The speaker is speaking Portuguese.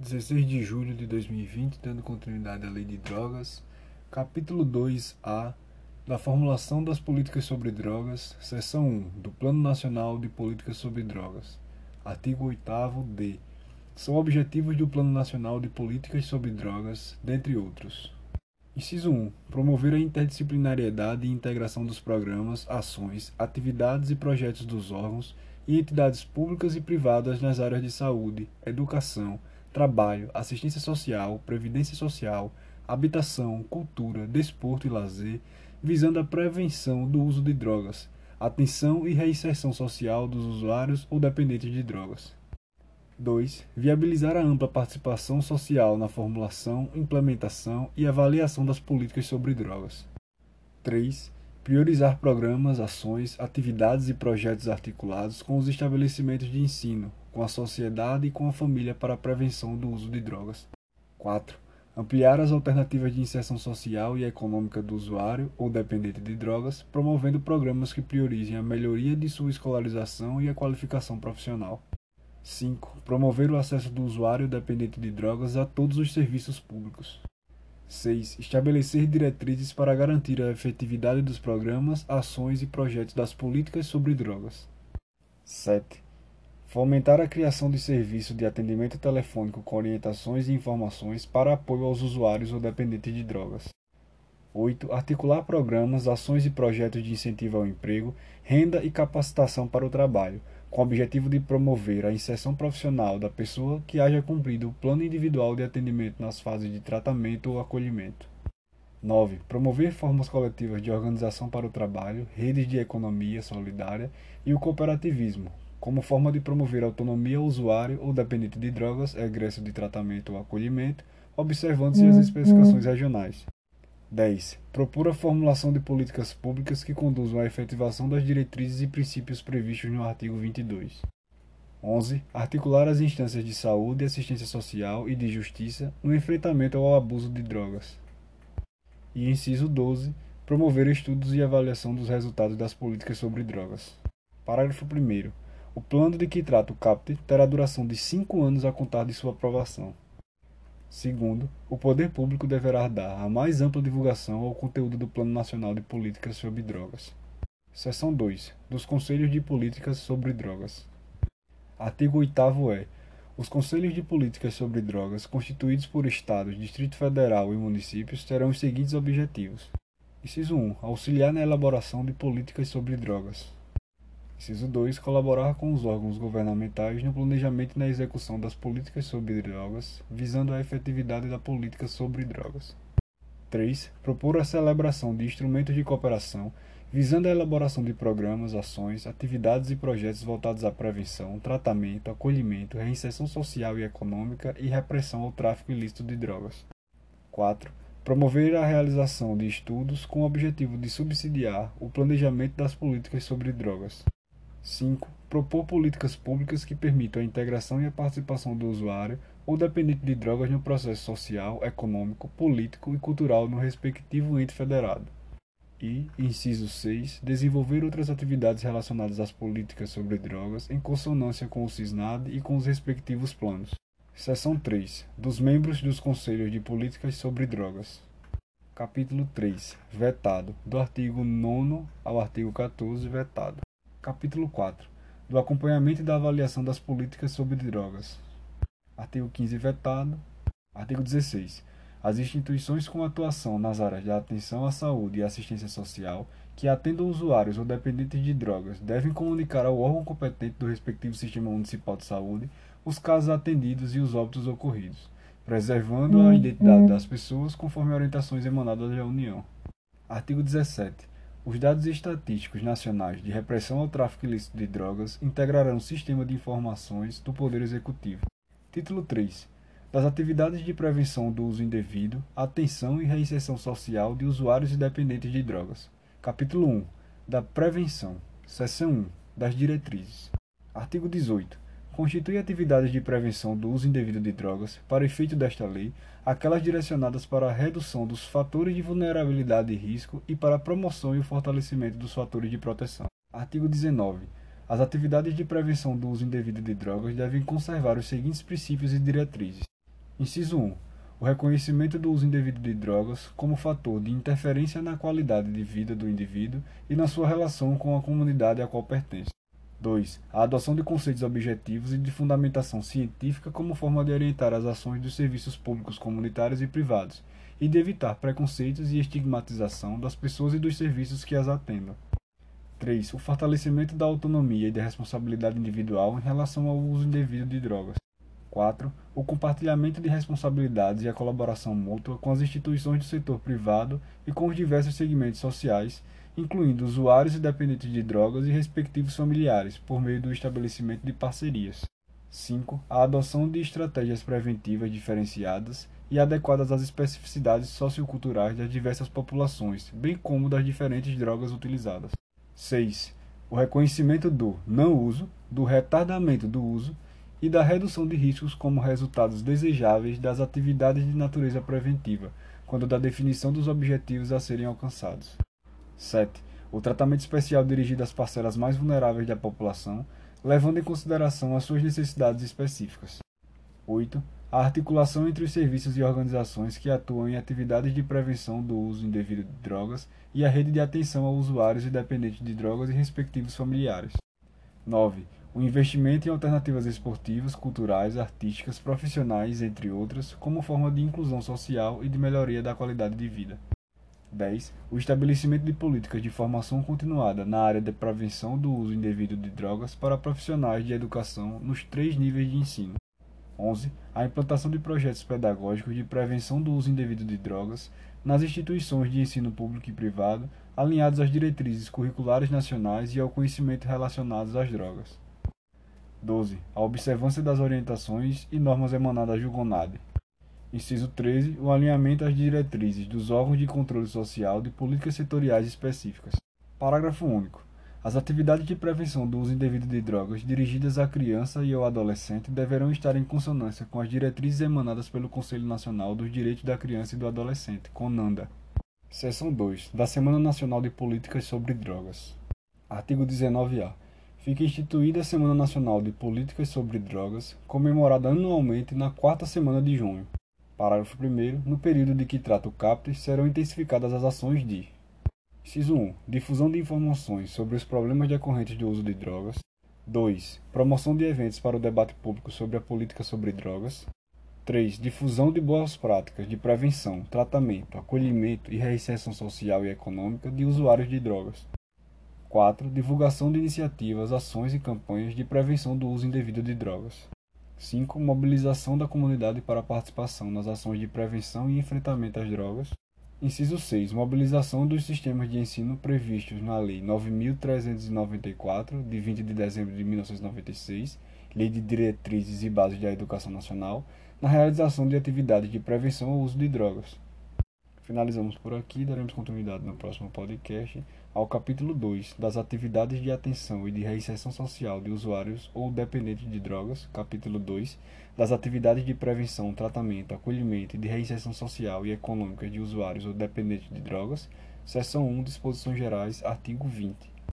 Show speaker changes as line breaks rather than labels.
16 de julho de 2020, dando continuidade à Lei de Drogas, capítulo 2A da formulação das políticas sobre drogas, seção 1 do Plano Nacional de Políticas sobre Drogas, artigo 8 d. São objetivos do Plano Nacional de Políticas sobre Drogas, dentre outros. Inciso 1. Promover a interdisciplinariedade e integração dos programas, ações, atividades e projetos dos órgãos e entidades públicas e privadas nas áreas de saúde, educação, trabalho, assistência social, previdência social, habitação, cultura, desporto e lazer, visando a prevenção do uso de drogas, atenção e reinserção social dos usuários ou dependentes de drogas. 2. Viabilizar a ampla participação social na formulação, implementação e avaliação das políticas sobre drogas. 3. Priorizar programas, ações, atividades e projetos articulados com os estabelecimentos de ensino, com a sociedade e com a família para a prevenção do uso de drogas. 4. Ampliar as alternativas de inserção social e econômica do usuário ou dependente de drogas, promovendo programas que priorizem a melhoria de sua escolarização e a qualificação profissional. 5. Promover o acesso do usuário dependente de drogas a todos os serviços públicos. 6. Estabelecer diretrizes para garantir a efetividade dos programas, ações e projetos das políticas sobre drogas. 7. Fomentar a criação de serviço de atendimento telefônico com orientações e informações para apoio aos usuários ou dependentes de drogas. 8. Articular programas, ações e projetos de incentivo ao emprego, renda e capacitação para o trabalho, com o objetivo de promover a inserção profissional da pessoa que haja cumprido o plano individual de atendimento nas fases de tratamento ou acolhimento. 9. Promover formas coletivas de organização para o trabalho, redes de economia solidária e o cooperativismo, como forma de promover a autonomia ao usuário ou dependente de drogas, egresso de tratamento ou acolhimento, observando-se as especificações regionais. 10. Propor a formulação de políticas públicas que conduzam à efetivação das diretrizes e princípios previstos no artigo 22. 11. Articular as instâncias de saúde, assistência social e de justiça no enfrentamento ao abuso de drogas. E inciso 12. Promover estudos e avaliação dos resultados das políticas sobre drogas. Parágrafo 1. O plano de que trata o CAPT terá duração de cinco anos a contar de sua aprovação. Segundo, o poder público deverá dar a mais ampla divulgação ao conteúdo do Plano Nacional de Políticas sobre Drogas. Seção 2. Dos Conselhos de Políticas sobre Drogas. Artigo 8 é. Os Conselhos de Políticas sobre Drogas, constituídos por Estados, Distrito Federal e municípios, terão os seguintes objetivos. Inciso 1. Auxiliar na elaboração de políticas sobre drogas. Inciso 2. Colaborar com os órgãos governamentais no planejamento e na execução das políticas sobre drogas, visando a efetividade da política sobre drogas. 3. Propor a celebração de instrumentos de cooperação, visando a elaboração de programas, ações, atividades e projetos voltados à prevenção, tratamento, acolhimento, reinserção social e econômica e repressão ao tráfico ilícito de drogas. 4. Promover a realização de estudos com o objetivo de subsidiar o planejamento das políticas sobre drogas. 5. Propor políticas públicas que permitam a integração e a participação do usuário ou dependente de drogas no processo social, econômico, político e cultural no respectivo ente federado. E, inciso 6, desenvolver outras atividades relacionadas às políticas sobre drogas em consonância com o CISNAD e com os respectivos planos. Seção 3. Dos membros dos Conselhos de Políticas sobre Drogas. Capítulo 3. Vetado. Do artigo 9 ao artigo 14, vetado. Capítulo 4. Do acompanhamento e da avaliação das políticas sobre drogas. Artigo 15 vetado. Artigo 16. As instituições com atuação nas áreas de atenção à saúde e assistência social que atendam usuários ou dependentes de drogas devem comunicar ao órgão competente do respectivo sistema municipal de saúde os casos atendidos e os óbitos ocorridos, preservando a identidade das pessoas conforme orientações emanadas da União. Artigo 17. Os dados estatísticos nacionais de repressão ao tráfico ilícito de drogas integrarão o sistema de informações do Poder Executivo. Título 3. Das atividades de prevenção do uso indevido, atenção e reinserção social de usuários e dependentes de drogas. Capítulo 1. Da prevenção. Seção 1. Das diretrizes. Artigo 18 constitui atividades de prevenção do uso indevido de drogas, para efeito desta lei, aquelas direcionadas para a redução dos fatores de vulnerabilidade e risco e para a promoção e o fortalecimento dos fatores de proteção. Artigo 19. As atividades de prevenção do uso indevido de drogas devem conservar os seguintes princípios e diretrizes. Inciso 1. O reconhecimento do uso indevido de drogas como fator de interferência na qualidade de vida do indivíduo e na sua relação com a comunidade a qual pertence. 2. A adoção de conceitos objetivos e de fundamentação científica como forma de orientar as ações dos serviços públicos comunitários e privados, e de evitar preconceitos e estigmatização das pessoas e dos serviços que as atendam. 3. O fortalecimento da autonomia e da responsabilidade individual em relação ao uso indevido de drogas. 4. O compartilhamento de responsabilidades e a colaboração mútua com as instituições do setor privado e com os diversos segmentos sociais, incluindo usuários e dependentes de drogas e respectivos familiares, por meio do estabelecimento de parcerias. 5. A adoção de estratégias preventivas diferenciadas e adequadas às especificidades socioculturais das diversas populações, bem como das diferentes drogas utilizadas. 6. O reconhecimento do não uso, do retardamento do uso e da redução de riscos como resultados desejáveis das atividades de natureza preventiva, quando da definição dos objetivos a serem alcançados. 7. O tratamento especial dirigido às parcelas mais vulneráveis da população, levando em consideração as suas necessidades específicas. 8. A articulação entre os serviços e organizações que atuam em atividades de prevenção do uso indevido de drogas e a rede de atenção a usuários e dependentes de drogas e respectivos familiares. 9. O investimento em alternativas esportivas, culturais, artísticas, profissionais, entre outras, como forma de inclusão social e de melhoria da qualidade de vida. 10. O estabelecimento de políticas de formação continuada na área de prevenção do uso indevido de drogas para profissionais de educação nos três níveis de ensino. 11. A implantação de projetos pedagógicos de prevenção do uso indevido de drogas nas instituições de ensino público e privado, alinhados às diretrizes curriculares nacionais e ao conhecimento relacionados às drogas. 12. A observância das orientações e normas emanadas do GONAD. Inciso 13. O alinhamento às diretrizes dos órgãos de controle social de políticas setoriais específicas. Parágrafo único. As atividades de prevenção do uso indevido de drogas dirigidas à criança e ao adolescente deverão estar em consonância com as diretrizes emanadas pelo Conselho Nacional dos Direitos da Criança e do Adolescente, CONANDA. Seção 2. Da Semana Nacional de Políticas sobre Drogas. Artigo 19-A. Fica instituída a Semana Nacional de Políticas sobre Drogas, comemorada anualmente na quarta semana de junho. Parágrafo 1. No período de que trata o CAPT, serão intensificadas as ações de Inciso 1. Difusão de informações sobre os problemas decorrentes do uso de drogas. 2. Promoção de eventos para o debate público sobre a política sobre drogas. 3. Difusão de boas práticas de prevenção, tratamento, acolhimento e reinserção social e econômica de usuários de drogas. 4. Divulgação de iniciativas, ações e campanhas de prevenção do uso indevido de drogas. 5. Mobilização da comunidade para participação nas ações de prevenção e enfrentamento às drogas. Inciso 6. Mobilização dos sistemas de ensino previstos na Lei 9.394, de 20 de dezembro de 1996, Lei de Diretrizes e Bases da Educação Nacional, na realização de atividades de prevenção ao uso de drogas. Finalizamos por aqui, daremos continuidade no próximo podcast ao capítulo 2 das atividades de atenção e de reinserção social de usuários ou dependentes de drogas, capítulo 2 das atividades de prevenção, tratamento, acolhimento e de reinserção social e econômica de usuários ou dependentes de drogas, seção 1, disposições gerais, artigo 20.